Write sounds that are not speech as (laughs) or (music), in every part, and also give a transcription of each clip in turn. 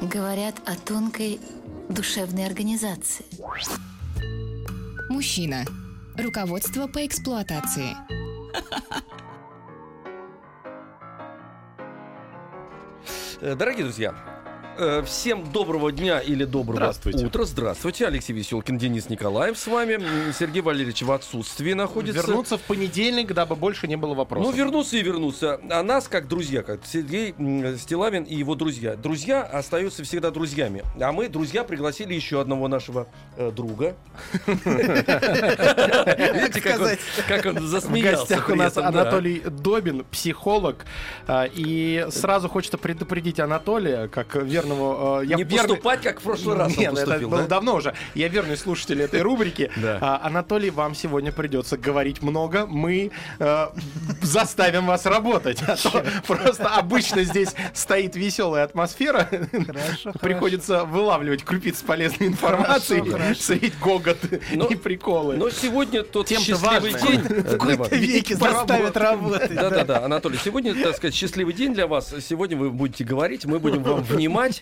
говорят о тонкой душевной организации. Мужчина. Руководство по эксплуатации. Э, Дорогие друзья, всем доброго дня или доброго Здравствуйте. утра. Здравствуйте. Алексей Веселкин, Денис Николаев с вами. Сергей Валерьевич в отсутствии находится. Вернуться в понедельник, дабы больше не было Ну, вопросов. вернуться и вернуться. А нас, как друзья, как Сергей Стилавин и его друзья. Друзья остаются всегда друзьями. А мы, друзья, пригласили еще одного нашего э, друга. Видите, как он- как он в засмеялся. гостях у нас. Анатолий Добин, психолог. А, И сразу хочется предупредить Анатолия, как верного... э, я Не верный- поступать, как в прошлый раз Нет, это поступил, было да? давно уже. Я верный слушатель этой рубрики. Да. А, Анатолий, вам сегодня придется говорить много. Мы э, заставим вас работать. А то Просто обычно здесь стоит веселая атмосфера. Приходится вылавливать крупицы полезной информации, средь гогот Но- и приколы. Но сегодня тот Тем-то счастливый важно. день э, для вас. веки заставят работать. Да-да-да, Анатолий, сегодня, так сказать, счастливый день для вас. Сегодня вы будете говорить, мы будем вам внимать.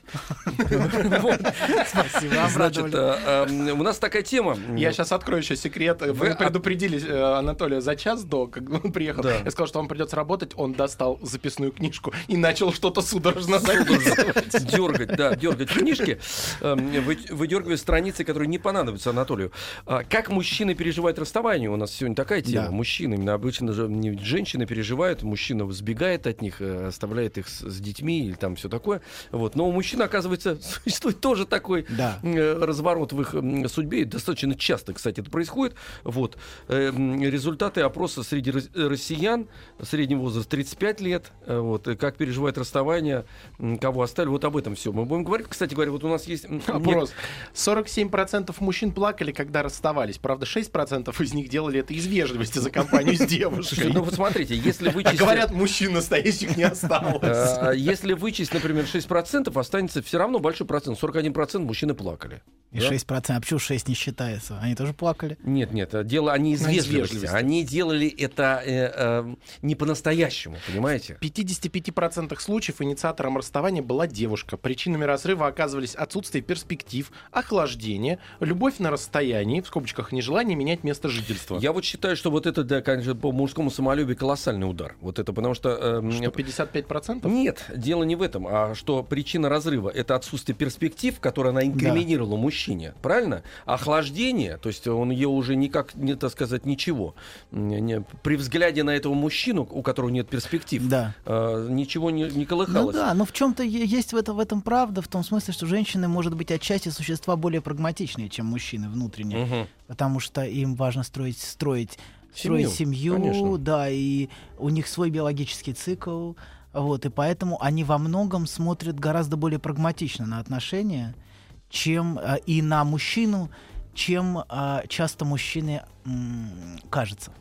Вот. Значит, э, э, у нас такая тема. Я сейчас открою еще секрет. Вы предупредили э, Анатолия за час до, как он приехал. Я сказал, что вам придется работать. Он достал записную книжку и начал что-то судорожно записывать. дергать, да, дергать книжки, э, вы- выдергивая страницы, которые не понадобятся Анатолию. А Как мужчины переживают расставание? У нас сегодня такая тема. Мужчины, именно обычно же не женщины переживают, мужчина сбегает от них, оставляет их с, с детьми или там все такое. Вот. Но у мужчин, оказывается, (laughs) существует тоже такой Да. э, разворот в их судьбе. И достаточно часто, кстати, это происходит. Вот. Э, Результаты опроса среди рос- россиян, средний возраст 35 лет, э, вот, как переживает расставание, кого оставили, вот об этом все. Мы будем говорить, кстати говоря, вот у нас есть... Опрос. 47% мужчин плакали, когда расставались. Правда, 6% из них делали это из вежливости за компанию с девушкой. ну вот смотрите, если А вычесть... говорят, мужчин настоящих не (laughs) осталось. Если вычесть, например, 6%, останется все равно большой процент. 41% мужчины плакали. И Да? 6%. А почему 6 не считается? Они тоже плакали? Нет, нет, э, дело они из вежливости. Они делали это э, э, не по-настоящему, понимаете? В 55% случаев инициатором расставания была девушка. Причинами разрыва оказывались отсутствие перспектив, охлаждение, любовь на расстоянии, в скобочках нежелание менять место жительства. Я вот считаю, что вот это, да, конечно, по мужскому самолюбию колоссальный удар. Вот это потому что... э, Что, 55%? Нет, дело не в этом, а что причина разрыва это отсутствие перспектив, которое она инкриминировала мужчине, правильно? Охлаждение, то есть он ее уже никак, не так сказать, ничего. Не- при взгляде на этого мужчину, у которого нет перспектив, Да. э, ничего не, не Ну колыхалось. да, но в чем-то есть в, это, в этом правда, в том смысле, что женщины, может быть, отчасти существа более прагматичные, чем мужчины внутренне. Мгм. Потому что им важно строить, строить, строить Семью, семью, конечно. да, и у них свой биологический цикл. Вот, и поэтому они во многом смотрят гораздо более прагматично на отношения, чем э, и на мужчину, чем э, часто мужчины кажется.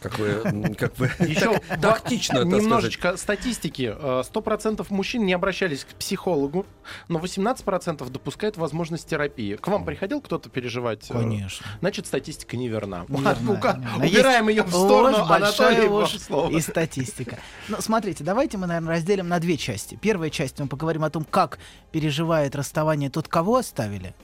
Как вы, как вы (laughs) Еще так- тактично, немножечко статистики. Э, 100% мужчин не обращались к психологу, но 18% допускают возможность терапии. К вам приходил кто-то переживать? э, Конечно. Значит, статистика неверна. Неверная. Убираем ее в Ложь, сторону, большая ложь слово. и статистика. Ну, смотрите, давайте мы, наверное, разделим на две части. Первая часть мы поговорим о том, как переживает расставание тот, кого оставили,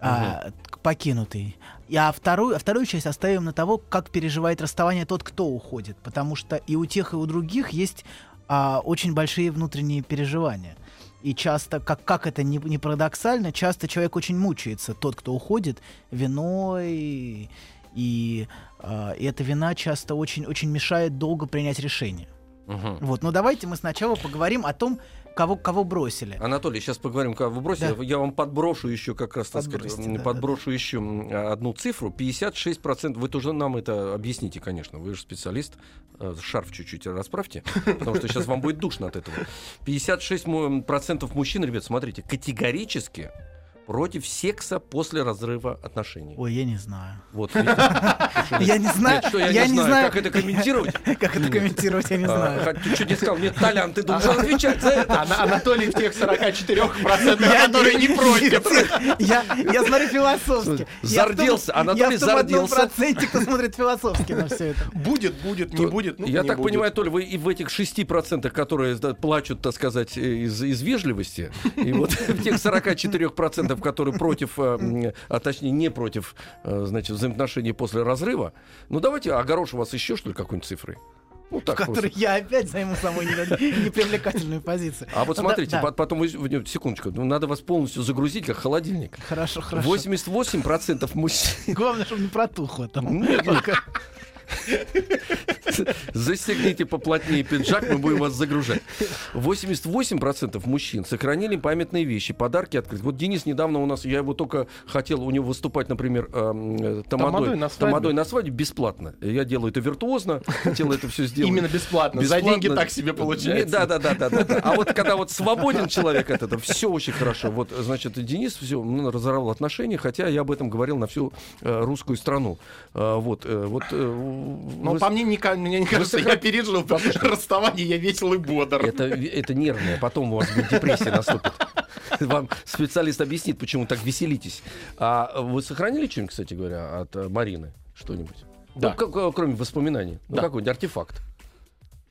а, покинутый. А, вторую, а вторую часть оставим на того, как переживает расставание тот, кто уходит. Потому что и у тех, и у других есть а, очень большие внутренние переживания. И часто, как, как это не, не парадоксально, часто человек очень мучается, тот, кто уходит, виной, и, а, и эта вина часто очень, очень мешает долго принять решение. Мгм. Вот, но давайте мы сначала поговорим о том, кого, кого бросили. Анатолий, сейчас поговорим, вы бросили. Да. Я вам подброшу еще как раз, так сказать, Подбросьте, да, подброшу еще м, одну цифру. 56%, вы тоже нам это объясните, конечно, вы же специалист. Э, Шарф чуть-чуть расправьте, потому что сейчас вам будет душно от этого. 56% мужчин, ребят, смотрите, категорически против секса после разрыва отношений. Ой, я не знаю. Вот? Я не знаю. Что я, не, знаю, как это комментировать. (laughs) Как это комментировать, я не А, знаю. Ты что не сказал? Нет, Толян, ты должен отвечать за это. Ана- Анатолий в тех 44%, которые не против. (laughs) Я, я смотрю философски. Зарделся, Анатолий Я в зарделся. проценте, кто смотрит философски на все это. Будет, будет, не будет. ну, Я так понимаю, Толя, вы и в этих 6%, которые плачут, так сказать, из, из вежливости, и вот (laughs) в тех 44%, которые против, э, а точнее не против, э, значит, взаимоотношений после разрыва, ну давайте огорошу вас еще, что ли, какой-нибудь цифрой. Ну В так которой просто. я опять займу самую не- непривлекательную позицию. А вот Ну смотрите, потом, секундочку, ну, надо вас полностью загрузить, как холодильник. Хорошо, хорошо. 88% мужчин Главное, чтобы не протухло там. Застегните поплотнее пиджак, мы будем вас загружать. 88% мужчин сохранили памятные вещи, подарки открыть. Вот Денис недавно у нас, я его только хотел у него выступать, например, эм, э, тамадой, на свадьбе. тамадой на свадьбе бесплатно. Я делаю это виртуозно, хотел это все сделать. Именно бесплатно. За Бесплатно. деньги так себе получается. Да, да, да, да, да, да. А вот когда вот свободен человек от этого, все очень хорошо. Вот, значит, Денис все разорвал отношения, хотя я об этом говорил на всю э, русскую страну. А, вот, э, вот. э, Но вы- по мне, не, мне не кажется, сохра- я пережил расставание, я весел и бодр. это, это нервное, потом у вас будет депрессия наступит. Вам специалист объяснит, почему так веселитесь. А вы сохранили что-нибудь, кстати говоря, от э, Марины? Что-нибудь? Да. Ну, как- э, кроме воспоминаний. Ну, Да. какой-нибудь артефакт.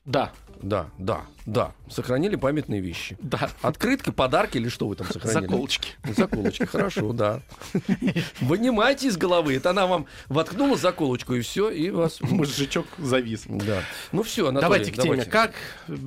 Да, Да, да, да. Сохранили памятные вещи. да. Открытка, подарки или что вы там сохранили? Заколочки. Заколочки, хорошо, да. Вынимайте из головы. Это она вам воткнула заколочку, и все, и вас... Мозжечок завис. Да. Ну все, Анатолий, Давайте к теме. давайте. Как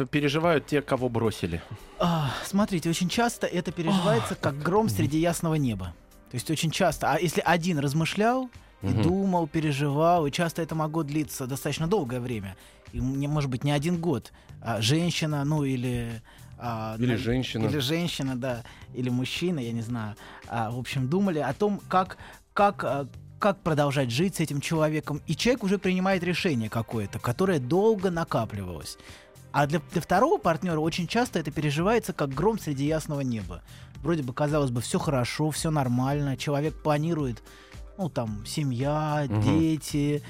переживают те, кого бросили? А, Смотрите, очень часто это переживается как гром среди ясного неба. То есть очень часто, а если один размышлял, и Мгм. думал, переживал, и часто это могло длиться достаточно долгое время, и не, может быть не один год, а женщина, ну или а, Или ну, женщина. или женщина, да, или мужчина, я не знаю, А, в общем думали о том, как как а, как продолжать жить с этим человеком, и человек уже принимает решение какое-то, которое долго накапливалось. А для, для второго партнера очень часто это переживается как гром среди ясного неба. Вроде бы, казалось бы, все хорошо, все нормально, человек планирует, ну, там, семья, Мгм. дети,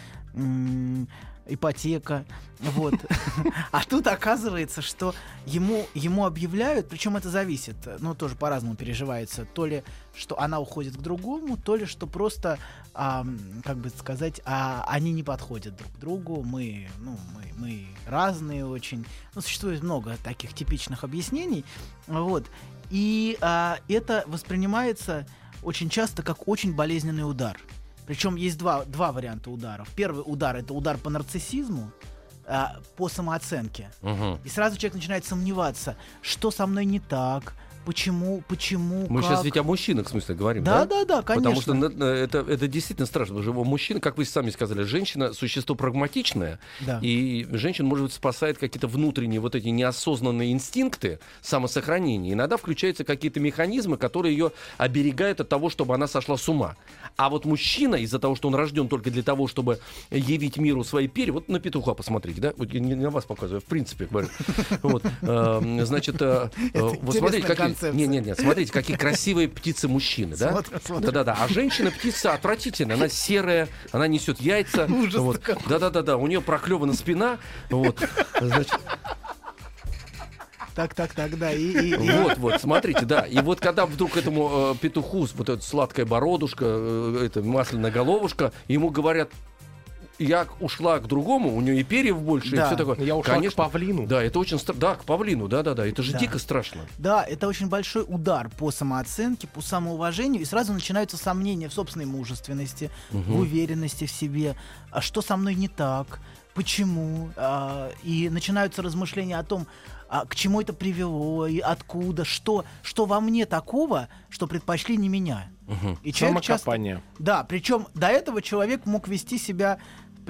ипотека, вот. (laughs) А тут оказывается, что ему, ему объявляют, причем это зависит, ну, тоже по-разному переживается, то ли, что она уходит к другому, то ли, что просто, ам, как бы сказать, а, они не подходят друг к другу, мы, ну, мы, мы разные очень. Ну, существует много таких типичных объяснений, вот. И а, это воспринимается очень часто как очень болезненный удар. Причем есть два, два варианта ударов. Первый удар это удар по нарциссизму, а, по самооценке. Мгм. И сразу человек начинает сомневаться, что со мной не так, почему, почему, Мы как. сейчас ведь о мужчинах, в смысле, говорим, Да, да? да, да, конечно. Потому что э, это, это действительно страшно. Потому что мужчина, как вы сами сказали, женщина существо прагматичное, Да. и женщин, может быть, спасает какие-то внутренние вот эти неосознанные инстинкты самосохранения. Иногда включаются какие-то механизмы, которые ее оберегают от того, чтобы она сошла с ума. А вот мужчина, из-за того, что он рожден только для того, чтобы явить миру свои перья, вот на петуха посмотрите, да? Вот я не на вас показываю, в принципе говорю. Вот, эм, значит, э, э, вот смотрите, какие... концепция. Не, не, не, смотрите, какие красивые птицы мужчины, да? Да-да-да. А женщина птица отвратительная, она серая, она несет яйца. Вот. Да-да-да-да, у нее проклевана спина. Вот. Значит, Так, так, так, да. И, и- и- вот, вот, смотрите, да. И вот когда вдруг этому э, петуху, вот эта сладкая бородушка, э, это масляная головушка, ему говорят, я ушла к другому, у нее и перьев больше, Да. и все такое. Я ушла Конечно, к павлину. Да, это очень страшно. Да, к павлину, да-да-да. Это же Да. дико страшно. Да, это очень большой удар по самооценке, по самоуважению, и сразу начинаются сомнения в собственной мужественности, в уверенности в себе, а что со мной не так, почему, А, и начинаются размышления о том, а к чему это привело, и откуда, что, что во мне такого, что предпочли не меня. И человек часто... Да, причем до этого человек мог вести себя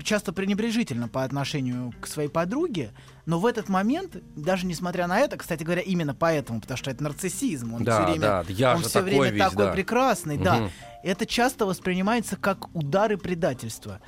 часто пренебрежительно по отношению к своей подруге, но в этот момент, даже несмотря на это, кстати говоря, именно поэтому, потому что это нарциссизм, он Да, все время, да, я он все такой время весь, такой да. прекрасный, да. Мгм. Это часто воспринимается как удары предательства.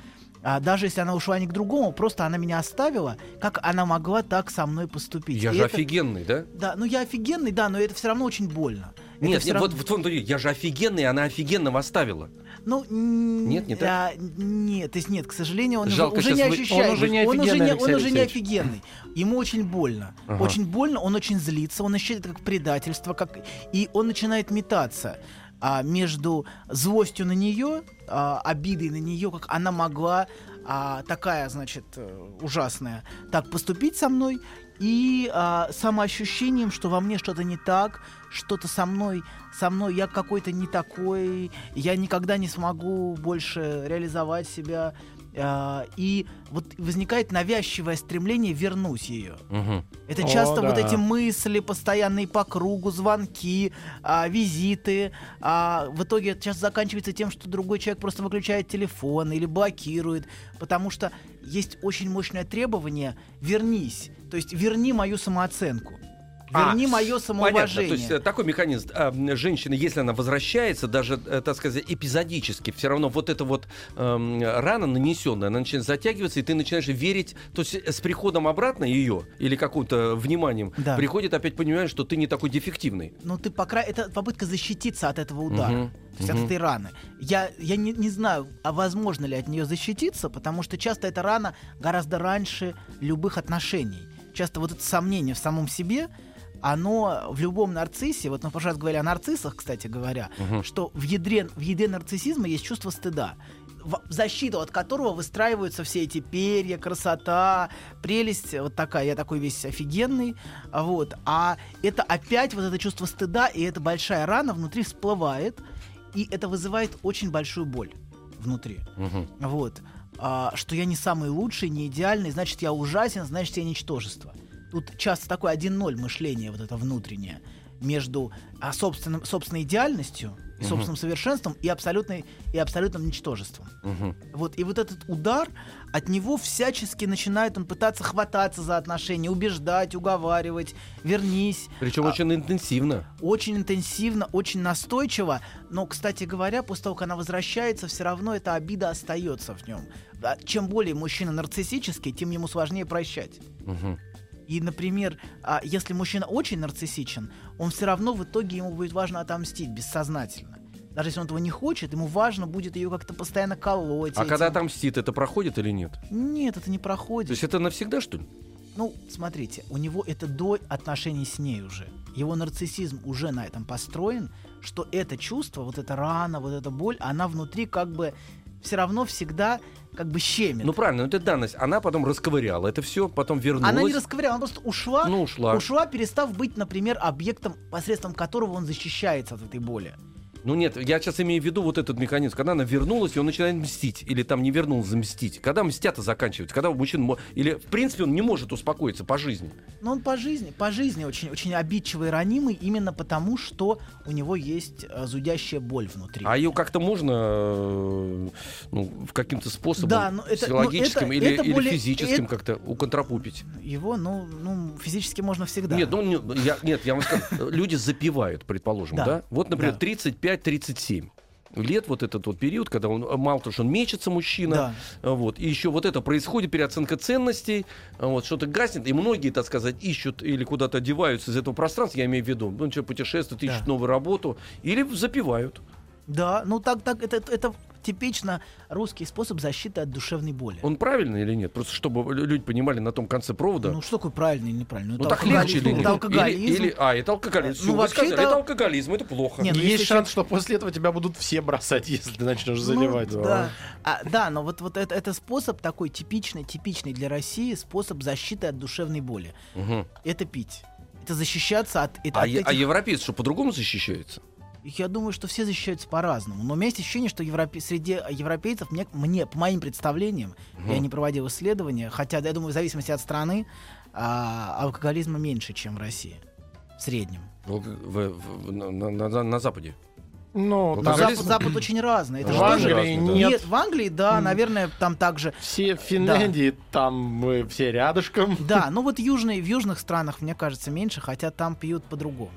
А даже если она ушла не к другому, просто она меня оставила, как она могла так со мной поступить? Я И же это- офигенный, да? Да, ну я офигенный, да, но это все равно очень больно. Нет, нет, равно- вот в дело, я же офигенный, она офигенного оставила. Ну, Нет, не так? а, нет, то есть нет, к сожалению, он Жалко, уже, уже не ощущает. Он уже не он уже офигенный, не, он уже не офигенный. Ему очень больно. Ага. Очень больно, он очень злится, он ощущает как предательство, как... и он начинает метаться а, между злостью на нее, а, обидой на нее, как она могла а, такая, значит, э, ужасная, так поступить со мной, и а, самоощущением, что во мне что-то не так, что-то со мной, со мной я какой-то не такой, я никогда не смогу больше реализовать себя. А, и вот возникает навязчивое стремление вернуть ее. Мгм. Это О, часто вот да. эти мысли постоянные по кругу, звонки, а, визиты. а, в итоге это часто заканчивается тем, что другой человек просто выключает телефон или блокирует, потому что есть очень мощное требование «вернись», то есть «верни мою самооценку». Верни А, мое Понятно, самоуважение. то есть э, такой механизм. М, женщина, если она возвращается, даже, э, так сказать, эпизодически, все равно вот эта вот эм, рана нанесенная, она начинает затягиваться, и ты начинаешь верить, то есть э, с приходом обратно ее, или каким-то вниманием, Да. приходит опять понимаешь, что ты не такой дефективный. Ну, ты по крайней это попытка защититься от этого удара. Мгм, То есть мгм. от этой раны. Я, я не, не знаю, а возможно ли от нее защититься, потому что часто эта рана гораздо раньше любых отношений. Часто вот это сомнение в самом себе, оно в любом нарциссе, вот мы в прошлый раз говорили о нарциссах, кстати говоря, что в ядре, в ядре нарциссизма есть чувство стыда, в защиту от которого выстраиваются все эти перья, красота, прелесть, вот такая, я такой весь офигенный, вот, а это опять вот это чувство стыда, и эта большая рана внутри всплывает, и это вызывает очень большую боль внутри, Мгм. вот, А, что я не самый лучший, не идеальный, значит, я ужасен, значит, я ничтожество. Тут часто такое 1-0 мышление вот это внутреннее между а, собственным, собственной идеальностью и собственным совершенством и, абсолютной, и абсолютным ничтожеством. Мгм. Вот, и вот этот удар, от него всячески начинает он пытаться хвататься за отношения, убеждать, уговаривать, вернись. Причем А, очень интенсивно. Очень интенсивно, очень настойчиво, но, кстати говоря, после того, как она возвращается, все равно эта обида остается в нем. А Чем более мужчина нарциссический, тем ему сложнее прощать. Мгм. И, например, а, если мужчина очень нарциссичен, он все равно в итоге ему будет важно отомстить бессознательно. Даже если он этого не хочет, ему важно будет ее как-то постоянно колоть. А этим. когда отомстит, это проходит или нет? Нет, это не проходит. То есть это навсегда, что ли? Ну, смотрите, у него это до отношений с ней уже. Его нарциссизм уже на этом построен, что это чувство, вот эта рана, вот эта боль, она внутри как бы все равно всегда как бы щемит. Ну правильно, ну, это данность. Она потом расковыряла это все, потом вернулась. она не расковыряла, она просто ушла, Ну, ушла. ушла, перестав быть, например, объектом, посредством которого он защищается от этой боли. Ну нет, я сейчас имею в виду вот этот механизм, когда она вернулась, и он начинает мстить, или там не вернулся мстить. Когда мстят-то заканчивается, когда мужчина... Или, в принципе, он не может успокоиться по жизни. Но он по жизни, по жизни очень, очень обидчивый и ранимый именно потому, что у него есть э, зудящая боль внутри. А ее как-то можно, э, ну, в каким-то способом, Да, но это- но психологическим это- или, это или более- физическим это- как-то уконтрапупить? Его, ну, ну, физически можно всегда. Нет, ну, я, нет, я вам скажу, люди запивают, предположим, да? Вот, например, Да. 35-37 лет, вот этот вот период, когда он, мало того, что он мечется, мужчина, Да. вот, и еще вот это происходит, переоценка ценностей, а, вот, что-то гаснет, и многие, так сказать, ищут или куда-то одеваются из этого пространства, я имею в виду, ну, что путешествуют, ищут Да. новую работу, или запивают. Да, ну так, так, это, это типично русский способ защиты от душевной боли. Он правильный или нет? Просто чтобы лю- люди понимали на том конце провода. Ну что такое правильный или неправильный? Ну это так легче или нет? Это алкоголизм. Или, или- а, это алкоголизм. Ну, Всё, вы вообще сказали, это- это алкоголизм, это плохо. Не, ну, Есть шанс, что после этого тебя будут все бросать, (laughs) если ты начнешь Ну, заливать. да. А, да, но вот, вот это, это способ такой типичный, типичный для России способ защиты от душевной боли. Мгм. Это пить. Это защищаться от, это- А, от е- а этих- европейцы что, по-другому защищаются? Я думаю, что все защищаются по-разному. Но у меня есть ощущение, что европе- среди европейцев, мне, мне, по моим представлениям, я не проводил исследования, хотя, я думаю, в зависимости от страны, а, алкоголизма меньше, чем в России. В среднем. В- в- в- на, на- на- на Западе. Ну, Ну, там? Запад, Запад очень разный. Это В Англии да. нет. Нет, в Англии, да, наверное, там также. все в Финляндии, там мы все рядышком. Да, ну вот южные, в южных странах, мне кажется, меньше, хотя там пьют по-другому.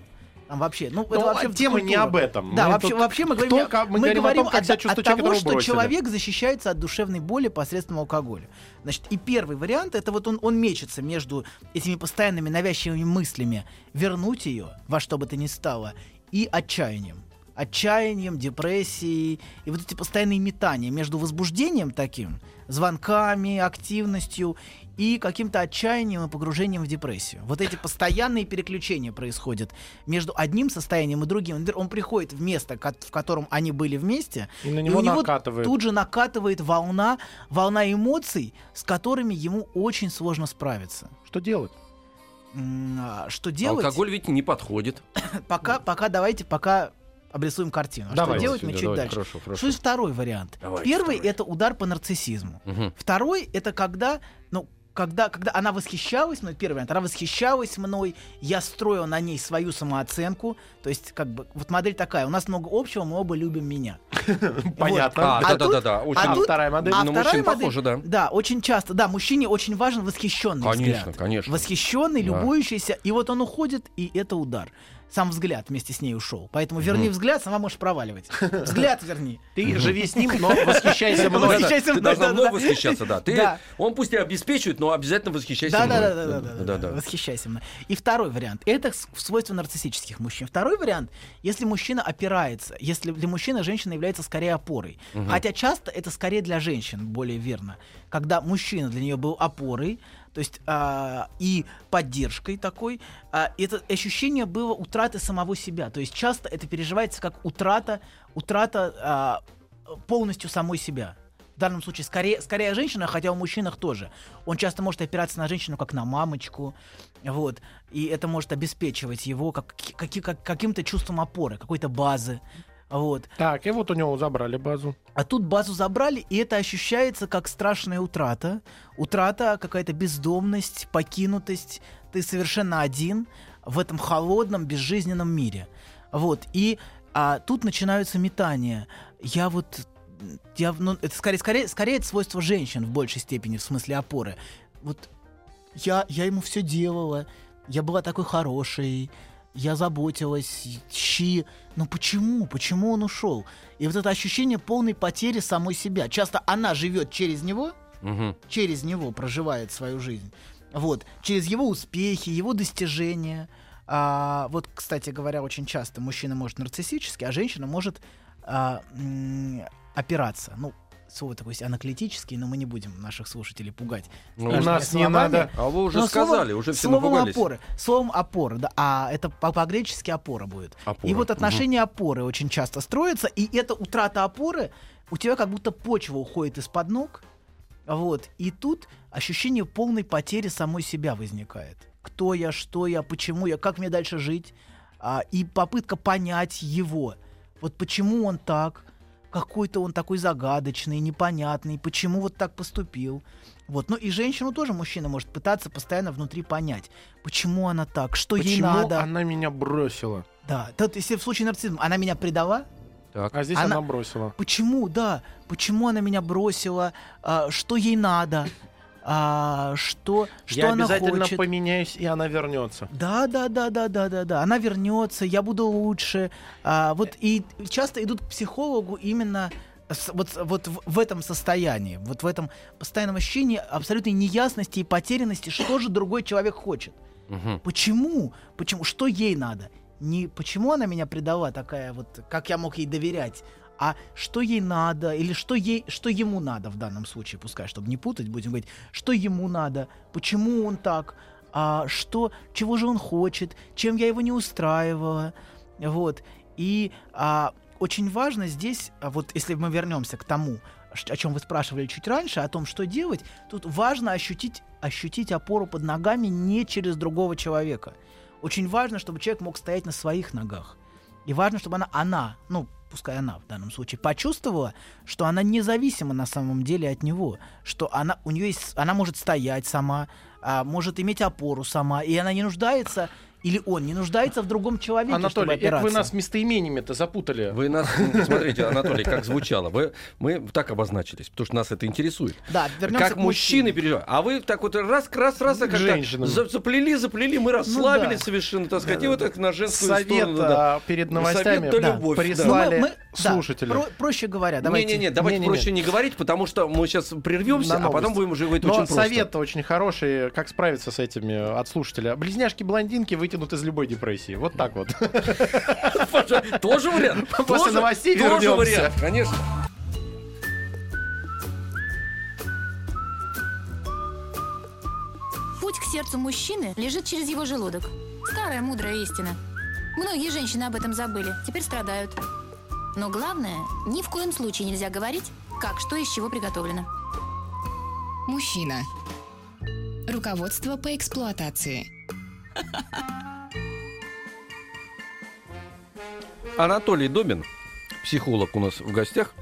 Там вообще, ну, это Ну, вообще тема не об этом. Да, Мы вообще, вообще мы кто говорим, как- мы мы говорим о том, как от, от того, что бросили. человек защищается от душевной боли посредством алкоголя. Значит, и первый вариант это вот он, он мечется между этими постоянными навязчивыми мыслями вернуть ее во что бы то ни стало и отчаянием. Отчаянием, депрессией и вот эти постоянные метания между возбуждением таким, звонками, активностью и каким-то отчаянием и погружением в депрессию. Вот эти постоянные переключения происходят между одним состоянием и другим. Например, Он приходит в место, в котором они были вместе, И на и него у него накатывает. тут же накатывает волна, волна эмоций, с которыми ему очень сложно справиться. Что делать? А Что делать? Алкоголь ведь не подходит. (coughs) Пока, пока давайте, пока обрисуем картину. А Давайте что делать мы чуть давайте, дальше. хорошо, хорошо. Что есть второй вариант? Давайте Первый второй. это удар по нарциссизму. Мгм. Второй это когда, ну, когда, когда она восхищалась мной, первый вариант, она восхищалась мной, я строил на ней свою самооценку, то есть как бы вот модель такая, у нас много общего, мы оба любим меня. (laughs) Понятно. А, да-да-да-да, очень- А тут- вторая модель? а Ну, вторая мужчин модель- похоже, да. Да, очень часто, да, мужчине очень важен восхищенный Конечно, взгляд. конечно. Восхищенный, любующийся, и вот он уходит, и это удар. Сам взгляд вместе с ней ушел. Поэтому верни взгляд, сама можешь проваливать. (laughs) Взгляд верни. Ты живи с ним, но восхищайся (laughs) мной. Восхищайся Ты должна мной восхищаться, да. Ты. Он пусть и обеспечивает, но обязательно восхищайся Да, мной. да, да, да, да, да, Да-да. Восхищайся мной. И второй вариант. Это свойство нарциссических мужчин. Второй вариант, если мужчина опирается, если для мужчины женщина является скорее опорой. Хотя часто это скорее для женщин более верно. Когда мужчина для нее был опорой, то есть а, и поддержкой такой, а, это ощущение было утраты самого себя. То есть часто это переживается как утрата, утрата а, полностью самой себя. В данном случае скорее, скорее женщина, хотя у мужчинах тоже. Он часто может опираться на женщину как на мамочку, вот, и это может обеспечивать его как, каки- как- каким-то чувством опоры, какой-то базы, вот. Так, и вот у него забрали базу. А тут базу забрали, и это ощущается как страшная утрата. Утрата, какая-то бездомность, покинутость. Ты совершенно один в этом холодном, безжизненном мире. Вот. И а, тут начинаются метания. Я вот... Я, ну, это скорее, скорее, скорее это свойство женщин в большей степени, в смысле опоры. Вот я, я ему все делала, я была такой хорошей, я заботилась, щи. Но почему? Почему он ушел? И вот это ощущение полной потери самой себя. Часто она живет через него, Мгм. через него проживает свою жизнь. Вот, через его успехи, его достижения. А, вот, кстати говоря, очень часто мужчина может нарциссически, а женщина может а, опираться. Ну, слово такое есть анаклитический, но мы не будем наших слушателей пугать. Ну, страшными нас не словами. надо. А вы уже Но сказали, словом- уже все словом напугались. опоры. Словом опора, да. А это по- по-гречески опора будет. Опора, И вот мгм. отношения опоры очень часто строятся, и эта утрата опоры, у тебя как будто почва уходит из-под ног, вот, и тут ощущение полной потери самой себя возникает. Кто я, что я, почему я, как мне дальше жить, а, и попытка понять его. Вот почему он так, какой-то он такой загадочный, непонятный, почему вот так поступил. Вот. Ну и женщину тоже мужчина может пытаться постоянно внутри понять, почему она так, что ей Почему надо. она меня бросила? Да, тут если в случае нарциссизма она меня предала, Так. А здесь Она- она бросила. почему, да, почему она меня бросила, а, что ей надо, а, что, что Я она обязательно хочет. поменяюсь, и она вернется. Да, да, да, да, да, да, да. Она вернется, я буду лучше. А, вот и часто идут к психологу именно вот, вот в, этом состоянии, вот в этом постоянном ощущении абсолютной неясности и потерянности, что же другой человек хочет. Мгм. Почему? Почему? Что ей надо? Не почему она меня предала такая вот, как я мог ей доверять, а что ей надо или что ей, что ему надо в данном случае, пускай, чтобы не путать, будем говорить, что ему надо, почему он так, а что, чего же он хочет, чем я его не устраивала, вот. И а, очень важно здесь, а вот если мы вернемся к тому, о чем вы спрашивали чуть раньше, о том, что делать, тут важно ощутить, ощутить опору под ногами не через другого человека. Очень важно, чтобы человек мог стоять на своих ногах. И важно, чтобы она, она, ну, пускай она в данном случае, почувствовала, что она независима на самом деле от него, что она, у нее есть, она может стоять сама, а, может иметь опору сама, и она не нуждается Или он не нуждается в другом человеке, чтобы Анатолий, это вы опираться? нас местоимениями-то запутали. Вы нас, (laughs) смотрите, Анатолий, как звучало. Вы, мы так обозначились, потому что нас это интересует. Да, вернемся как к мужчины переживают. А вы так вот раз, раз, раз, К как-то женщинам. за- заплели, заплели, мы расслабились да. совершенно, так сказать, и вот так на женскую Совет сторону. да. а, перед Совет новостями да Да. любовь, да. прислали Мы- да, слушатели. про- проще говоря, давайте. Не-не-не, давайте Не-не-не. проще не говорить, потому что мы сейчас прервемся, а потом будем уже говорить Но очень просто. совет очень хороший, как справиться с этими от слушателя. Близняшки-блондинки вытянут из любой депрессии. Вот так вот. (laughs) Тоже вариант. (laughs) После новостей Тоже вернемся. вариант, конечно. Путь к сердцу мужчины лежит через его желудок. Старая мудрая истина. Многие женщины об этом забыли, теперь страдают. Но главное, ни в коем случае нельзя говорить, как что из чего приготовлено. Мужчина. Руководство по эксплуатации. Анатолий Добин, психолог у нас в гостях.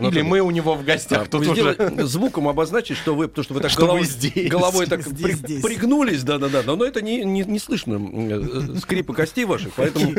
Или Анатолий, мы у него в гостях. а, Тут уже... звуком обозначить, что вы, потому что вы так Что вы головой, здесь. головой так Здесь, при- здесь. пригнулись, да-да-да, но, но это не, не, не слышно м, э, скрипа костей ваших, поэтому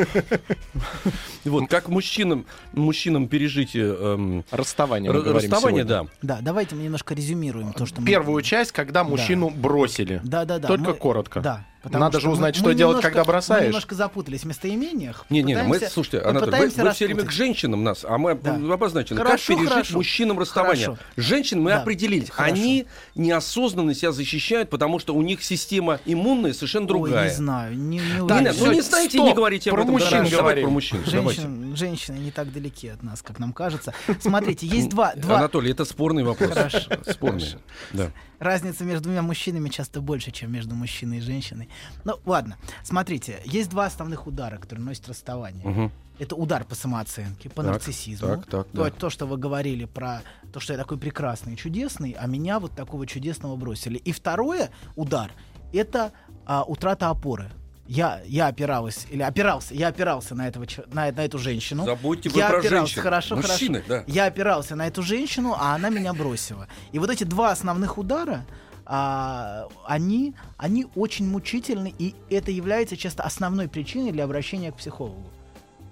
(laughs) вот как мужчинам мужчинам пережить э, эм, Расставание мы р- говорим расставание, сегодня. да. Да, давайте мы немножко резюмируем то, что мы... Первую часть, когда мужчину бросили. Да, да, да. Только мы- коротко. Да. Потому Надо же мы- узнать, мы что делать, немножко- когда бросаешь. Мы немножко запутались в местоимениях. Не, не, мы, слушайте, мы Анатолий, вы, вы все время к женщинам нас, а мы Да. обозначены. Хорошо, как пережить хорошо. мужчинам расставание? Хорошо. Женщин мы Да. определились. Хорошо. Они неосознанно себя защищают, потому что у них система иммунная совершенно Ой, другая. не знаю, не, не Не, уверен. не, всё, ну не знаете, стоп. не говорите об Про этом. мужчин говорим. про мужчин. давайте. Женщин, женщины не так далеки от нас, как нам кажется. Смотрите, есть два, два Анатолий, это спорный вопрос. Хорошо. Спорный. Да. разница между двумя мужчинами часто больше, чем между мужчиной и женщиной. Ну, ладно. Смотрите, есть два основных удара, которые носят расставание. Мгм. Это удар по самооценке, по Так, нарциссизму. так, так, то, да. то, что вы говорили про то, что я такой прекрасный и чудесный, а меня вот такого чудесного бросили. И второе удар это а, утрата опоры. Я, я опиралась, или опирался, я опирался на, этого, на, на эту женщину. Забудьте вы я про опирался, женщин. хорошо, Мужчины, хорошо. да. Я опирался на эту женщину, а она меня бросила. И вот эти два основных удара, а, они, они очень мучительны, и это является часто основной причиной для обращения к психологу.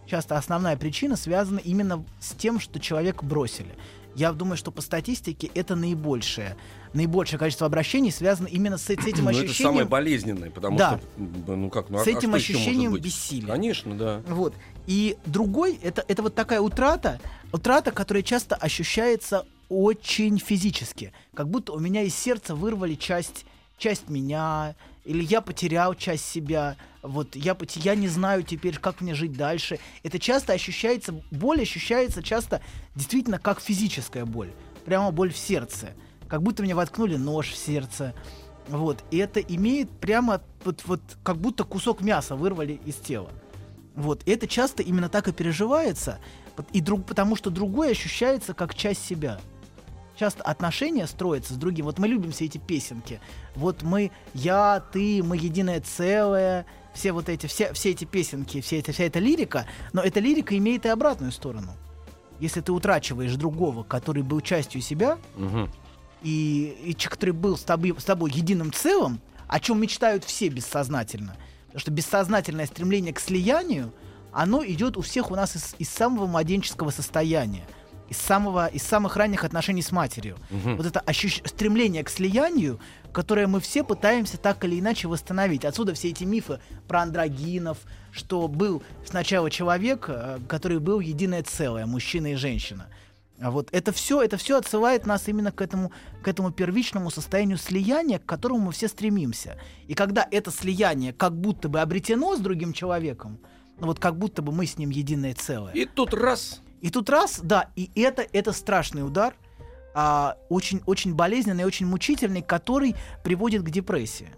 Часто основная причина связана именно с тем, что человека бросили. Я думаю, что по статистике это наибольшее. Наибольшее количество обращений связано именно с, с (clears throat) этим Ну, это самое ощущением. болезненное, потому Да. что, ну как, ну, а- С а этим ощущением бессилия. Конечно, да. Вот. И другой, это, это вот такая утрата, утрата, которая часто ощущается очень физически. Как будто у меня из сердца вырвали часть, часть меня, или я потерял часть себя. Вот я, я не знаю теперь, как мне жить дальше. Это часто ощущается, боль ощущается часто действительно как физическая боль. Прямо боль в сердце. Как будто мне воткнули нож в сердце. Вот. И это имеет прямо вот, вот как будто кусок мяса вырвали из тела. Вот. И это часто именно так и переживается, и друг, потому что другой ощущается как часть себя. Часто отношения строятся с другим. Вот мы любим все эти песенки. Вот мы, я, ты, мы единое целое. Все вот эти, все, все эти песенки, все эти, вся эта лирика. Но эта лирика имеет и обратную сторону. Если ты утрачиваешь другого, который был частью себя, Мгм. и, и который был с тобой, с тобой единым целым, о чем мечтают все бессознательно. Потому что бессознательное стремление к слиянию, оно идет у всех у нас из, из самого младенческого состояния, из, самого, из самых ранних отношений с матерью. Вот это ощущ- стремление к слиянию, которое мы все пытаемся так или иначе восстановить. Отсюда все эти мифы про андрогинов, что был сначала человек, э, который был единое целое, мужчина и женщина. А вот это все, это все отсылает нас именно к этому, к этому первичному состоянию слияния, к которому мы все стремимся. И когда это слияние как будто бы обретено с другим человеком, ну вот как будто бы мы с ним единое целое. И тут раз. И тут раз, да, и это, это страшный удар, а, очень, очень болезненный, очень мучительный, который приводит к депрессии.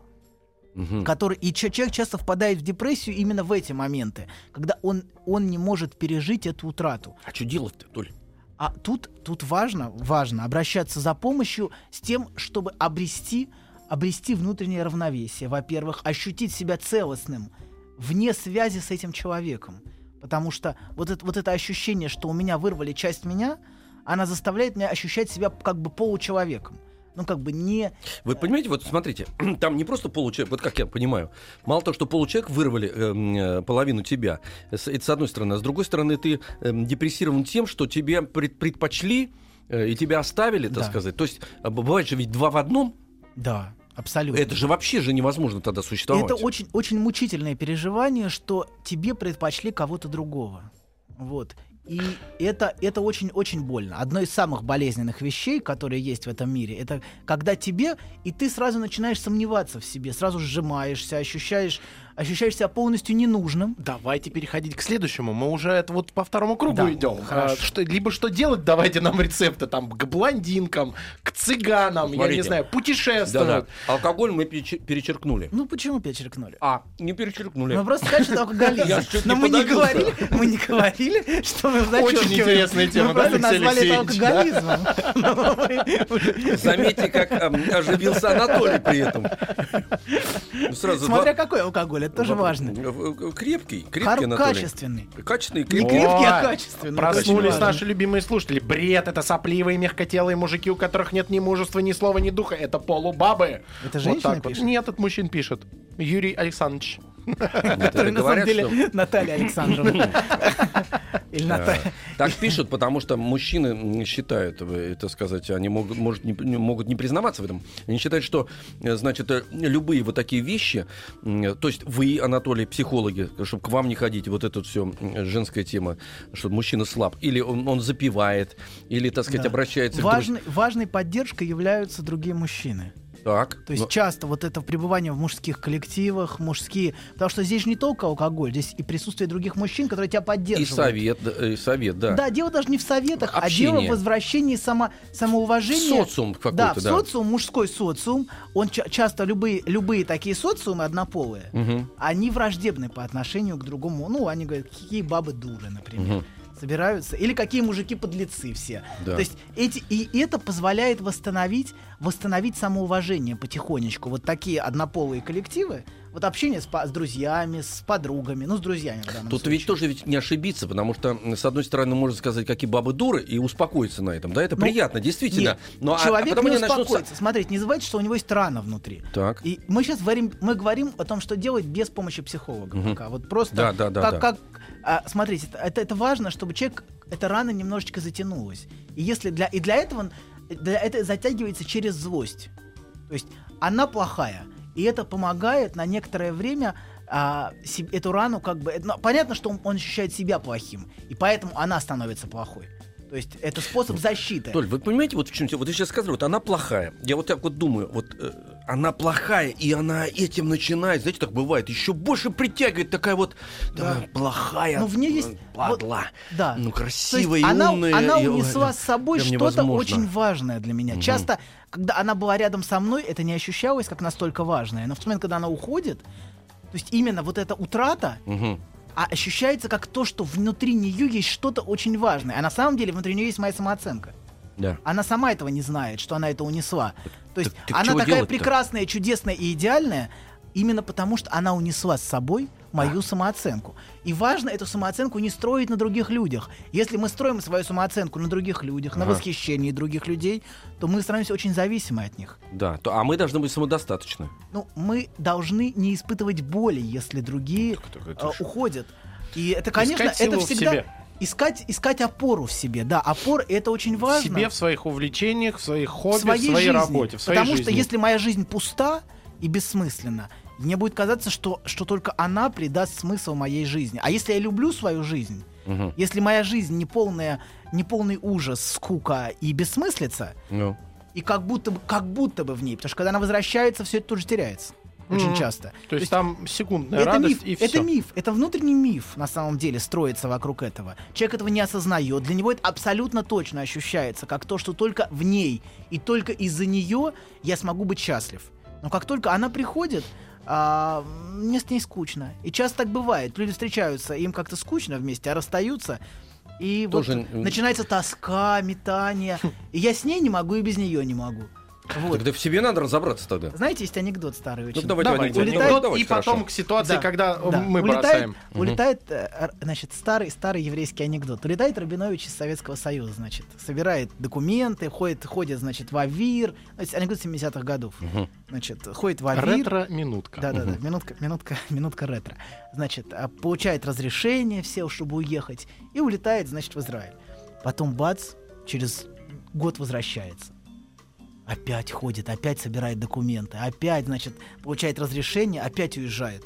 Мгм. Который, и человек часто впадает в депрессию именно в эти моменты, когда он, он не может пережить эту утрату. А что делать-то, Толь? А тут, тут важно, важно обращаться за помощью с тем, чтобы обрести, обрести внутреннее равновесие. Во-первых, ощутить себя целостным вне связи с этим человеком. Потому что вот это, вот это ощущение, что у меня вырвали часть меня, она заставляет меня ощущать себя как бы получеловеком. ну, как бы не... Вы понимаете, вот смотрите, (clears throat) там не просто получчеловек, вот как я понимаю, мало того, что получеловек вырвали эм, э, половину тебя, это с одной стороны, а с другой стороны ты эм, депрессирован тем, что тебе пред- предпочли э, и тебя оставили, так Да. сказать. То есть а, бывает же ведь два в одном, Да, абсолютно. это же вообще же невозможно тогда существовать. Это очень, очень мучительное переживание, что тебе предпочли кого-то другого. Вот. И это, это очень-очень больно. Одно из самых болезненных вещей, которые есть в этом мире, это когда тебе, и ты сразу начинаешь сомневаться в себе, сразу сжимаешься, ощущаешь, ощущаешь себя полностью ненужным. Давайте переходить к следующему. Мы уже это вот по второму кругу Да, идем. хорошо. А, что, либо что делать, давайте нам рецепты там к блондинкам, к цыганам, я не Смотрите. знаю, путешествовать. Да-да. Алкоголь мы перечер- перечеркнули. Ну почему перечеркнули? А, не перечеркнули. Мы просто сказали, что это алкоголизм. Я чуть Но мы не говорили, мы не говорили, что мы Очень зачеркиваем. интересная тема, Мы да, просто назвали это да? алкоголизмом. (laughs) Заметьте, как эм, оживился Анатолий при этом. Ну, Смотря какой алкоголь, это тоже важно. Крепкий, крепкий Хар- Анатолий. Качественный. Качественный, Не крепкий. крепкий, а качественный. Проснулись важно. наши любимые слушатели. Бред, это сопливые, мягкотелые мужики, у которых нет ни мужества, ни слова, ни духа. Это полубабы. Это Вот женщина вот. пишет? Нет, это мужчин пишет. Юрий Александрович. Который на самом деле Наталья Александровна. (laughs) Или Наталья. Так пишут, потому что мужчины считают, э, это сказать, они могут, может, не, могут не признаваться в этом. Они считают, что, э, значит, э, любые вот такие вещи, то есть вы, Анатолий, психологи, чтобы к вам не ходить, вот это все женская тема, что мужчина слаб, или он, он запивает, или, так сказать, Да. обращается к Важной, важной поддержкой являются другие мужчины. Так, То есть ну, часто вот это пребывание в мужских коллективах, мужские... Потому что здесь же не только алкоголь, здесь и присутствие других мужчин, которые тебя и поддерживают. совет, да, и совет, да. Да, дело даже не в советах, а Общение. дело в возвращении само, самоуважения. В социум какой-то, да, в да. социум, мужской социум. Он ча- часто любые, любые такие социумы однополые, Мгм. они враждебны по отношению к другому. Ну, они говорят, какие бабы дуры, например. Собираются. Или какие мужики подлецы все. Да. То есть эти, и это позволяет восстановить, восстановить самоуважение потихонечку. Вот такие однополые коллективы, вот общение с, с друзьями, с подругами, ну, с друзьями в Тут случае. ведь тоже ведь не ошибиться, потому что, с одной стороны, можно сказать, какие бабы дуры, и успокоиться на этом. Да, это Ну, приятно, действительно. Нет, Но, а- а человек потом не успокоится. Смотрите, не забывайте, что у него есть рана внутри. Так. И мы сейчас говорим, мы говорим о том, что делать без помощи психолога Мгм. пока. Вот просто Да, да, да, как, да. как а, смотрите, это, это, важно, чтобы человек эта рана немножечко затянулась. И если для и для этого для это затягивается через злость. То есть она плохая, и это помогает на некоторое время а, се- эту рану как бы ну, понятно, что он, он ощущает себя плохим, и поэтому она становится плохой. То есть это способ защиты. Толь, вы понимаете, вот в чем? Вот вы сейчас сказали, вот она плохая. Я вот так вот думаю, вот э, она плохая, и она этим начинает, знаете, так бывает, еще больше притягивает такая вот Да. такая плохая, Но в ней есть э, вот- падла. да. Ну, То есть красивая и она, умная. она и- унесла ой, (laughs) с собой что-то очень важное для меня. Часто, когда она была рядом со мной, это не ощущалось как настолько важное. Но в тот момент, когда она уходит, то есть именно вот эта утрата, Мгм. А ощущается как то, что внутри нее есть что-то очень важное. А на самом деле внутри нее есть моя самооценка. Да. Она сама этого не знает, что она это унесла. То есть так- так она такая прекрасная, чудесная и идеальная, именно потому что она унесла с собой мою самооценку. И важно эту самооценку не строить на других людях. Если мы строим свою самооценку на других людях, на Ага. восхищении других людей, то мы становимся очень зависимы от них. Да, то- а мы должны быть самодостаточны. Ну, мы должны не испытывать боли, если другие Так это э, ж- уходят. И это, конечно, это в всегда искать искать опору в себе. Да, опора это очень В важно. себе, в своих увлечениях, в своих хобби, в своей, в своей жизни. работе, в своей Потому что жизни. если моя жизнь пуста и бессмысленна, мне будет казаться, что, что только она придаст смысл моей жизни. А если я люблю свою жизнь, Мгм. если моя жизнь не полная, не полный ужас, скука и бессмыслица, Ну. и как будто бы, как будто бы в ней, потому что когда она возвращается, все это тоже теряется. Очень Мгм. часто. То есть там секундная это радость миф, и все. это миф, это внутренний миф на самом деле строится вокруг этого. Человек этого не осознает, для него это абсолютно точно ощущается, как то, что только в ней и только из-за нее я смогу быть счастлив. Но как только она приходит, а, мне с ней скучно. И часто так бывает. Люди встречаются, им как-то скучно вместе, а расстаются. И Тоже, вот начинается тоска, метание. И я с ней не могу, и без нее не могу. Вот. Тогда в себе надо разобраться тогда. Знаете, есть анекдот старый очень. Ну, давайте, Давайте, анекдот. анекдот, Улетает- Давайте, и потом хорошо. к ситуации, Да, когда да. мы улетает, бросаем. улетает, э, р- значит, старый, старый еврейский анекдот. Улетает Рабинович из Советского Союза, значит, собирает документы, ходит, ходит, значит, в АВИР. Значит, анекдот 70-х годов. Значит, ходит в АВИР. Ретро-минутка. Да-да-да, минутка, минутка, (laughs) минутка ретро. Значит, а, получает разрешение все, чтобы уехать, и улетает, значит, в Израиль. Потом, бац, через год возвращается. Опять ходит, опять собирает документы, опять, значит, получает разрешение, опять уезжает.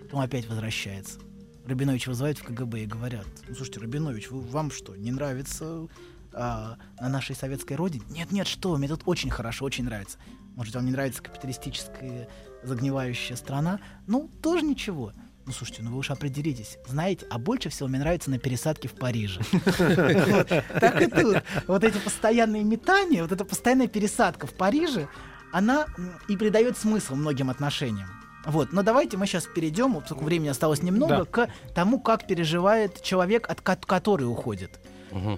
Потом опять возвращается. Рабинович вызывают в КГБ и говорят, ну, слушайте, Рабинович, вы, вам что, не нравится а, на нашей советской родине? Нет, нет, что, мне тут очень хорошо, очень нравится. Может, вам не нравится капиталистическая загнивающая страна? Ну, тоже ничего. Ну, слушайте, ну вы уж определитесь. Знаете, а больше всего мне нравится на пересадке в Париже. (laughs) Так и тут. Вот эти постоянные метания, вот эта постоянная пересадка в Париже, она и придает смысл многим отношениям. Вот, но давайте мы сейчас перейдем, вот времени осталось немного, к тому, как переживает человек, от ко- который уходит.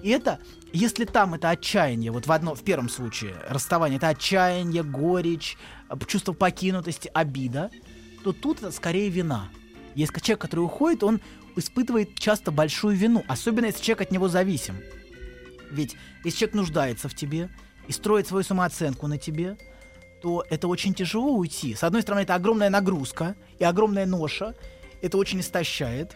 И это, если там это отчаяние, вот в, одном, в первом случае расставание, это отчаяние, горечь, чувство покинутости, обида, то тут это скорее вина. Если человек, который уходит, он испытывает часто большую вину, особенно если человек от него зависим. Ведь если человек нуждается в тебе и строит свою самооценку на тебе, то это очень тяжело уйти. С одной стороны, это огромная нагрузка и огромная ноша. Это очень истощает.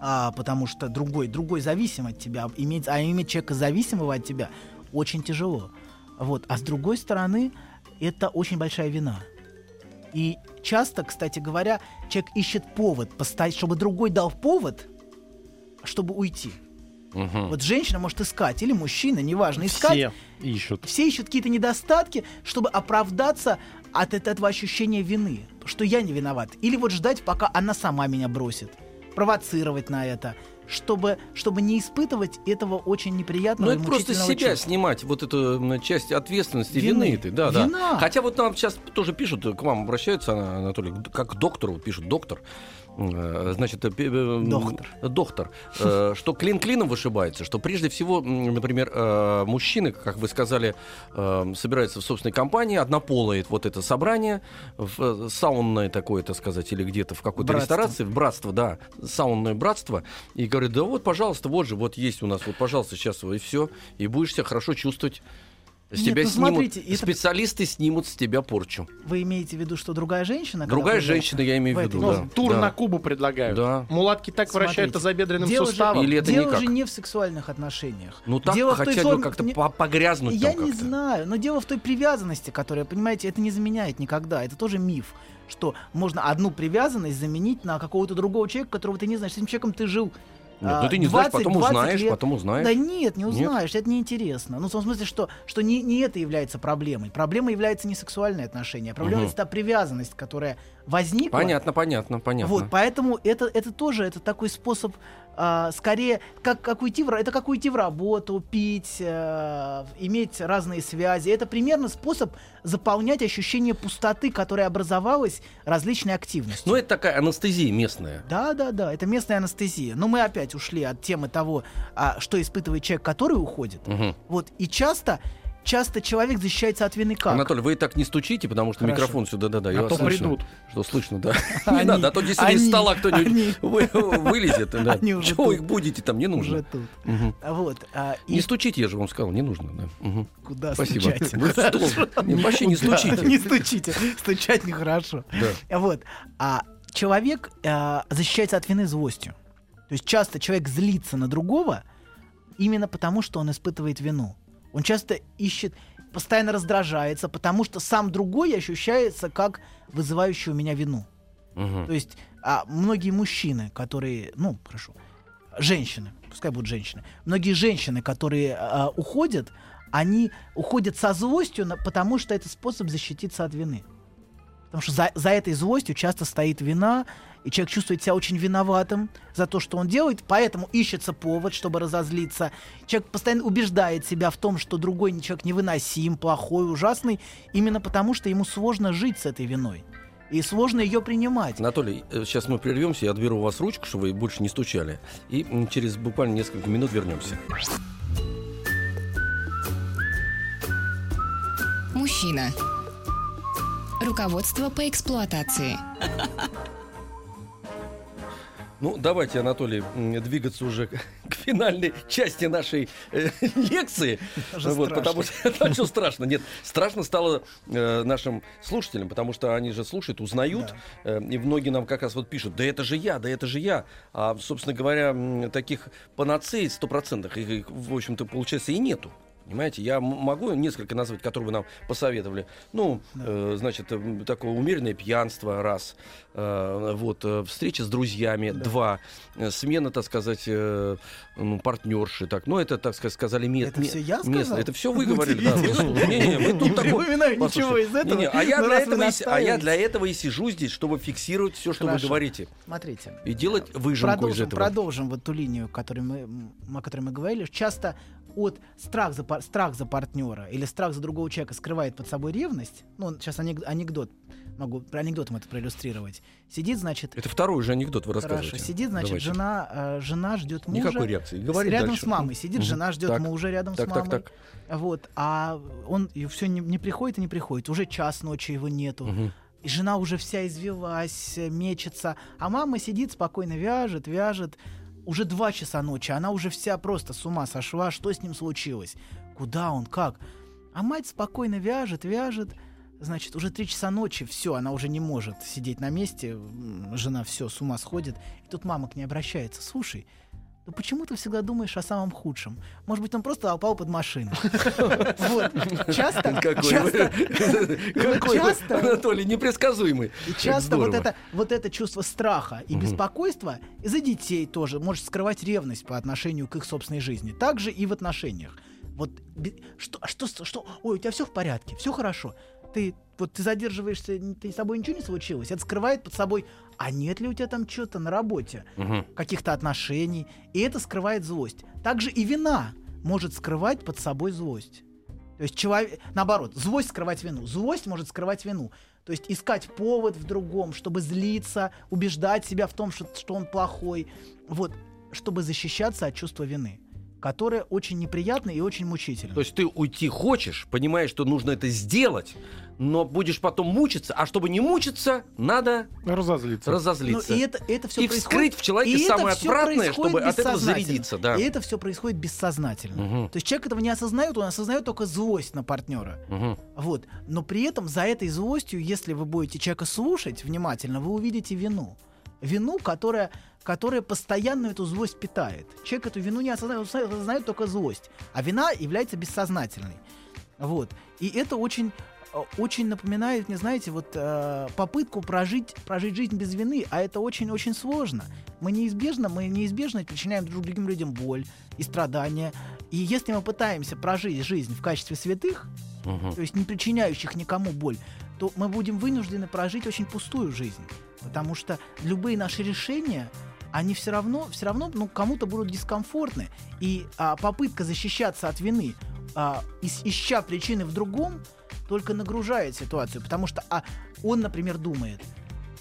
А, потому что другой, другой зависим от тебя. Иметь, а иметь человека зависимого от тебя очень тяжело. Вот. А с другой стороны, это очень большая вина. И часто, кстати говоря, человек ищет повод, постоять, чтобы другой дал повод, чтобы уйти. Мгм. Вот женщина может искать, или мужчина, неважно, искать. Все ищут. Все ищут какие-то недостатки, чтобы оправдаться от эт- этого ощущения вины, что я не виноват. Или вот ждать, пока она сама меня бросит. Провоцировать на это, чтобы, чтобы не испытывать этого очень неприятного Ну, это просто себя чувства. снимать вот эту часть ответственности, Вины. вины, ты, да, Вина. да. Хотя вот нам сейчас тоже пишут, к вам обращаются, Ана- Анатолий, как к доктору, пишут доктор, значит, э, пе- э, м, Доктор. доктор, э, (laughs) что клин клином вышибается, что прежде всего, например, э, мужчины, как вы сказали, э, собираются в собственной компании, однополое вот это собрание, в э, саунное такое, так сказать, или где-то в какой-то Братство. ресторации, в братство, да, саунное братство, и говорят, да вот, пожалуйста, вот же, вот есть у нас, вот, пожалуйста, сейчас и все, и будешь себя хорошо чувствовать. С Нет, тебя ну, снимут, смотрите, это- специалисты снимут с тебя порчу. Вы имеете в виду, что другая женщина? Другая женщина, я имею в виду, этой- да. Тур да. на Кубу предлагают. Да. Мулатки так Смотрите, вращают тазобедренным дело же- суставом. Или это дело никак? же не в сексуальных отношениях. Ну так Дело хотя бы как-то не- по- погрязнуть Я там не как-то. знаю, но дело в той привязанности, которая, понимаете, это не заменяет никогда. Это тоже миф, что можно одну привязанность заменить на какого-то другого человека, которого ты не знаешь. С этим человеком ты жил. Нет, а, ну ты не знаешь, 20, потом 20 узнаешь, лет. потом узнаешь. Да нет, не Нет? узнаешь, это неинтересно. Ну, в том смысле, что, что не, не это является проблемой. Проблема является не сексуальные отношения, а проблема Мгм. является та привязанность, которая возникла. Понятно, понятно, понятно. Вот, поэтому это, это тоже это такой способ, а, скорее, как, как уйти в, это как уйти в работу, пить, э, иметь разные связи. Это примерно способ заполнять ощущение пустоты, которая образовалась различной активностью. Ну это такая анестезия местная. Да, да, да, это местная анестезия. Но мы опять ушли от темы того, а, что испытывает человек, который уходит. Мгм. Вот, и часто, часто человек защищается от вины как? Анатолий, вы и так не стучите, потому что Хорошо. микрофон сюда, да, да, я А вас то слышу. придут. Что слышно, да. (laughs) Они- Не надо, а то действительно из стола кто-нибудь они- вы- вылезет. да. (laughs) Они уже Чего тут. их будете там, не нужно. Уже тут. Мгм. Вот, а, и Не стучите, я же вам сказал, не нужно. да. Куда Спасибо. стучать? Вообще не стучите. Не стучите. Стучать нехорошо. Да. Вот. А человек э, защищается от вины злостью. То есть часто человек злится на другого именно потому, что он испытывает вину. Он часто ищет, постоянно раздражается, потому что сам другой ощущается как вызывающий у меня вину. Мгм. То есть а, многие мужчины, которые, ну, хорошо, женщины, пускай будут женщины, многие женщины, которые а, уходят, они уходят со злостью, на- потому что это способ защититься от вины. Потому что за, за этой злостью часто стоит вина, и человек чувствует себя очень виноватым за то, что он делает, поэтому ищется повод, чтобы разозлиться. Человек постоянно убеждает себя в том, что другой человек невыносим, плохой, ужасный, именно потому что ему сложно жить с этой виной. И сложно ее принимать. Анатолий, э, сейчас мы прервемся, я отберу у вас ручку, чтобы вы больше не стучали. И через буквально несколько минут вернемся. Мужчина. Руководство по эксплуатации. Ну, давайте, Анатолий, двигаться уже (laughs) к финальной части нашей э, (laughs) лекции. Даже Вот, страшно. потому что (laughs) это что страшно. Нет, страшно стало э, нашим слушателям, потому что они же слушают, узнают, э, и многие нам как раз вот пишут, да это же я, да это же я. А, собственно говоря, таких панацей стопроцентных, их, их, в общем-то, получается, и нету. Понимаете, я могу несколько назвать, которые вы нам посоветовали. Ну, э, значит, э, такое умеренное пьянство, раз. Э, вот, э, встреча с друзьями, два. Э, смена, так сказать, э, ну, партнерши, так. Ну, это, так сказать, сказали ме- Это всё я местные. сказал? Это все вы говорили, да. (laughs) Вы- Удивительно. Не-не, вы Не тут такой- ничего из этого, не-не, А я для вы этого и а я для этого и сижу здесь, чтобы фиксировать все, что вы Хорошо. говорите. Смотрите. И делать выжимку из продолжим, этого. продолжим вот ту линию, которую мы, о которой мы говорили. Часто от страх за, пар- страх за партнера или страх за другого человека скрывает под собой ревность. Ну, сейчас анекдот, могу про анекдотом это проиллюстрировать. Сидит, значит, Это второй же анекдот вы рассказываете. хорошо, сидит, значит, Давайте. жена, э, жена ждет мужа. Никакой реакции. Говори рядом дальше. с мамой сидит, Мгм. жена ждет Так. мужа рядом Так, с так, мамой. так. Вот, а он все не, не приходит и не приходит. Уже час ночи его нету. Мгм. И жена уже вся извелась, э, мечется. А мама сидит спокойно, вяжет, вяжет. Уже два часа ночи, она уже вся просто с ума сошла. Что с ним случилось? Куда он? Как? А мать спокойно вяжет, вяжет. Значит, уже три часа ночи, все, она уже не может сидеть на месте. Жена все, с ума сходит. И тут мама к ней обращается. Слушай, ну почему ты всегда думаешь о самом худшем? Может быть, он просто упал под машину. (laughs) Вот. Часто, Какой (laughs) часто, Анатолий, непредсказуемый. и часто вот это, вот это чувство страха и беспокойства из-за детей тоже может скрывать ревность по отношению к их собственной жизни. Также и в отношениях. Вот что, а что, что, ой, у тебя все в порядке, все хорошо. Ты вот ты задерживаешься, ты с тобой ничего не случилось. Это скрывает под собой, а нет ли у тебя там что-то на работе, Мгм. каких-то отношений, и это скрывает злость. Также и вина может скрывать под собой злость. То есть человек, наоборот, злость скрывать вину. Злость может скрывать вину. То есть искать повод в другом, чтобы злиться, убеждать себя в том, что, что он плохой. Вот, чтобы защищаться от чувства вины, которое очень неприятно и очень мучительно. То есть ты уйти хочешь, понимаешь, что нужно это сделать, но будешь потом мучиться, а чтобы не мучиться, надо Разозлиться. Ну, разозлиться. и это, это все И вскрыть в человеке и самое отвратное, происходит чтобы от этого зарядиться. Да. И это все происходит бессознательно. Мгм. То есть человек этого не осознает, он осознает только злость на партнера. Мгм. Вот. Но при этом за этой злостью, если вы будете человека слушать внимательно, вы увидите вину. Вину, которая, которая постоянно эту злость питает. Человек эту вину не осознает, осознает- только злость. А вина является бессознательной. Вот. И это очень э, очень напоминает, мне знаете, вот э, попытку прожить, прожить жизнь без вины, а это очень-очень сложно. Мы неизбежно, мы неизбежно причиняем друг другим людям боль и страдания. И если мы пытаемся прожить жизнь в качестве святых, Мгм. то есть не причиняющих никому боль, то мы будем вынуждены прожить очень пустую жизнь. Потому что любые наши решения, они все равно, все равно ну, кому-то будут дискомфортны. И а, попытка защищаться от вины, а, ища причины в другом, только нагружает ситуацию. Потому что а, он, например, думает,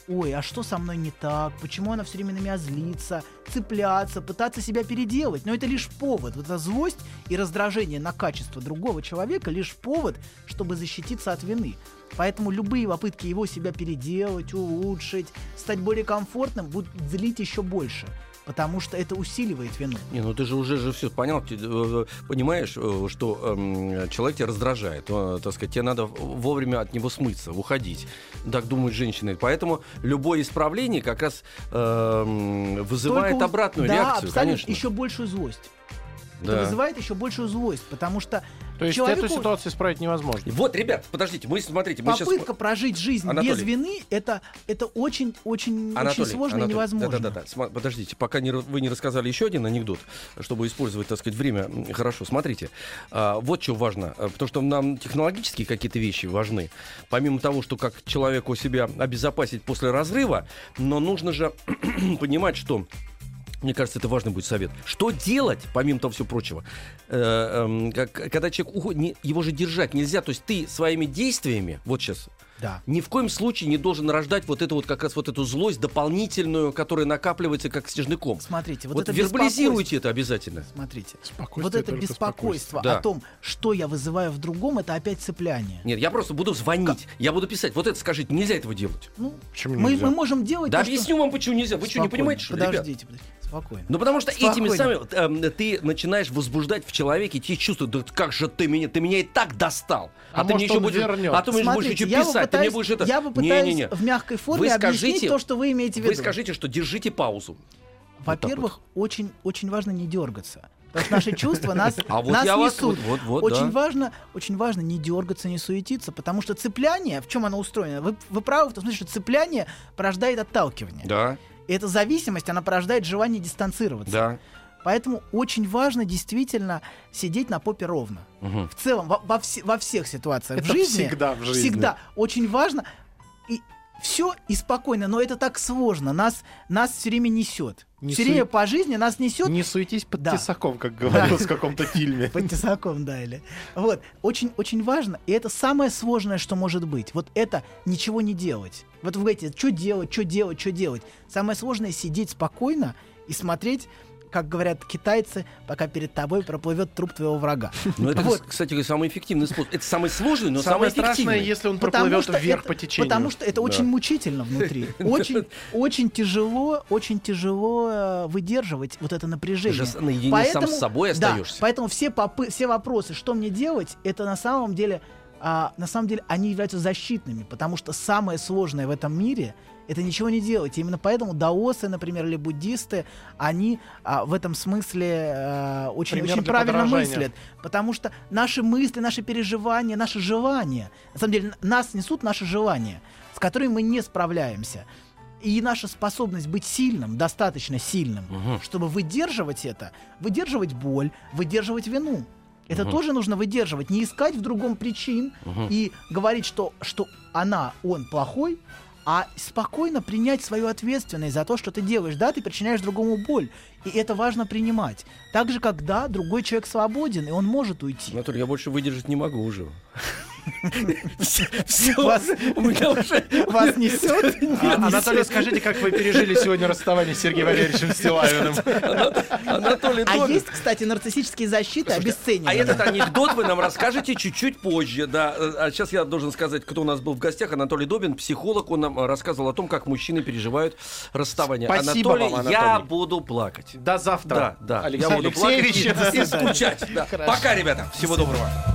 ой, а что со мной не так? Почему она все время на меня злится? Цепляться, пытаться себя переделать. Но это лишь повод. Вот эта злость и раздражение на качество другого человека лишь повод, чтобы защититься от вины. Поэтому любые попытки его себя переделать, улучшить, стать более комфортным, будут злить еще больше. Потому что это усиливает вину. Не, ну ты же уже же все понял, ты, э, понимаешь, э, что эм, человек тебя раздражает, э, так сказать, тебе надо вовремя от него смыться, уходить. Так думают женщины. Поэтому любое исправление как раз эм, вызывает Только обратную да, реакцию, абсолютно, конечно. еще большую злость. Это Да. вызывает еще большую злость, потому что То есть человеку- эту ситуацию исправить невозможно. Вот, ребят, подождите, мы смотрите, мы сейчас... попытка прожить жизнь Анатолий. без вины это это очень очень очень Анатолий, сложно Анатолий, и невозможно. Да-да-да. Сма- Подождите, пока не, вы не рассказали еще один анекдот, чтобы использовать, так сказать, время хорошо. Смотрите, а, вот что важно, а, потому что нам технологические какие-то вещи важны. Помимо того, что как человеку себя обезопасить после разрыва, но нужно же (clears throat) понимать, что мне кажется, это важный будет совет. Что делать, помимо того всего прочего, э, как- когда человек уходит, не- его же держать нельзя. То есть ты своими действиями, вот сейчас, Да. ни в коем случае не должен рождать вот эту вот как раз вот эту злость дополнительную, которая накапливается как снежный ком. Смотрите, вот, Вот, это вербализируйте это обязательно. Смотрите, вот это беспокойство Да. о том, что я вызываю в другом, это опять цепляние. Нет, я просто буду звонить, я буду писать. Вот это скажите, нельзя этого делать. Ну, Почему мы, нельзя? мы можем делать Да то, что- объясню вам, почему нельзя. Вы что, не понимаете, что ребят? Подождите, подождите, спокойно. Ну потому что этими Спокойно. самыми вот, эм, ты начинаешь возбуждать в человеке те чувства, да как же ты меня, ты меня и так достал, А ты мне еще будешь, вернет? а ты мне будешь еще я ты мне будешь это, Я попытаюсь Не-не-не. в мягкой форме Вы объяснить скажите- то, что вы имеете в виду. Вы скажите, что держите паузу. Во-первых, очень, очень важно не дергаться. Потому что наши чувства нас, (laughs) А вот нас вас- несут. вот- вот- вот, очень, да. важно, очень важно не дергаться, не суетиться, потому что цепляние, в чем оно устроено? Вы, вы правы в том смысле, что цепляние порождает отталкивание. Да, И эта зависимость, она порождает желание дистанцироваться. да. Поэтому очень важно действительно сидеть на попе ровно. Мгм. В целом, во, во все- во всех ситуациях Это в жизни. всегда в жизни. Всегда. Очень важно. И все и спокойно, но это так сложно. Нас, нас все время несет. Не все время сует- по жизни нас несет. Не суетись под Да. тесаком, как говорилось в каком-то фильме. Под тесаком дали. Вот. Очень, очень важно. И это самое сложное, что может быть. Вот это ничего не делать. Вот вы говорите, что делать, что делать, что делать. Самое сложное сидеть спокойно и смотреть, как говорят китайцы, пока перед тобой проплывет труп твоего врага. Ну это, Вот. кстати, самый эффективный способ. Это самый сложный, но Самое самый страшное, если он проплывет что вверх это- по течению. Потому что это очень мучительно внутри. (laughs) Очень, очень тяжело, очень тяжело э, выдерживать вот это Ты напряжение. же наедине сам с собой да, остаешься. поэтому все, попы- все вопросы, что мне делать, это на самом деле, а, на самом деле, они являются защитными, потому что самое сложное в этом мире это ничего не делать. И именно поэтому даосы, например, или буддисты, они а, в этом смысле а, очень, Пример очень правильно подражания. мыслят. Потому что наши мысли, наши переживания, наши желания, на самом деле, нас несут наши желания, с которыми мы не справляемся. И наша способность быть сильным, достаточно сильным, Мгм. чтобы выдерживать это, выдерживать боль, выдерживать вину. Это тоже нужно выдерживать, не искать в другом причин и говорить, что, что она, он плохой, а спокойно принять свою ответственность за то, что ты делаешь. Да, ты причиняешь другому боль, и это важно принимать. Так же, когда другой человек свободен, и он может уйти. Анатолий, я больше выдержать не могу уже. Все, Вас- несет? (laughs) А, Анатолий, скажите, как вы пережили сегодня расставание с Сергеем Валерьевичем Стилавиным? (laughs) Анатолий А есть, кстати, нарциссические защиты обесценивания. А этот анекдот вы нам расскажете чуть-чуть позже, да. А сейчас я должен сказать, кто у нас был в гостях. Анатолий Добин, психолог, он нам рассказывал о том, как мужчины переживают расставание. Спасибо Анатолий, вам, я буду плакать. До завтра. Да, да. Алексей я буду плакать и, скучать. Пока, ребята. Всего доброго.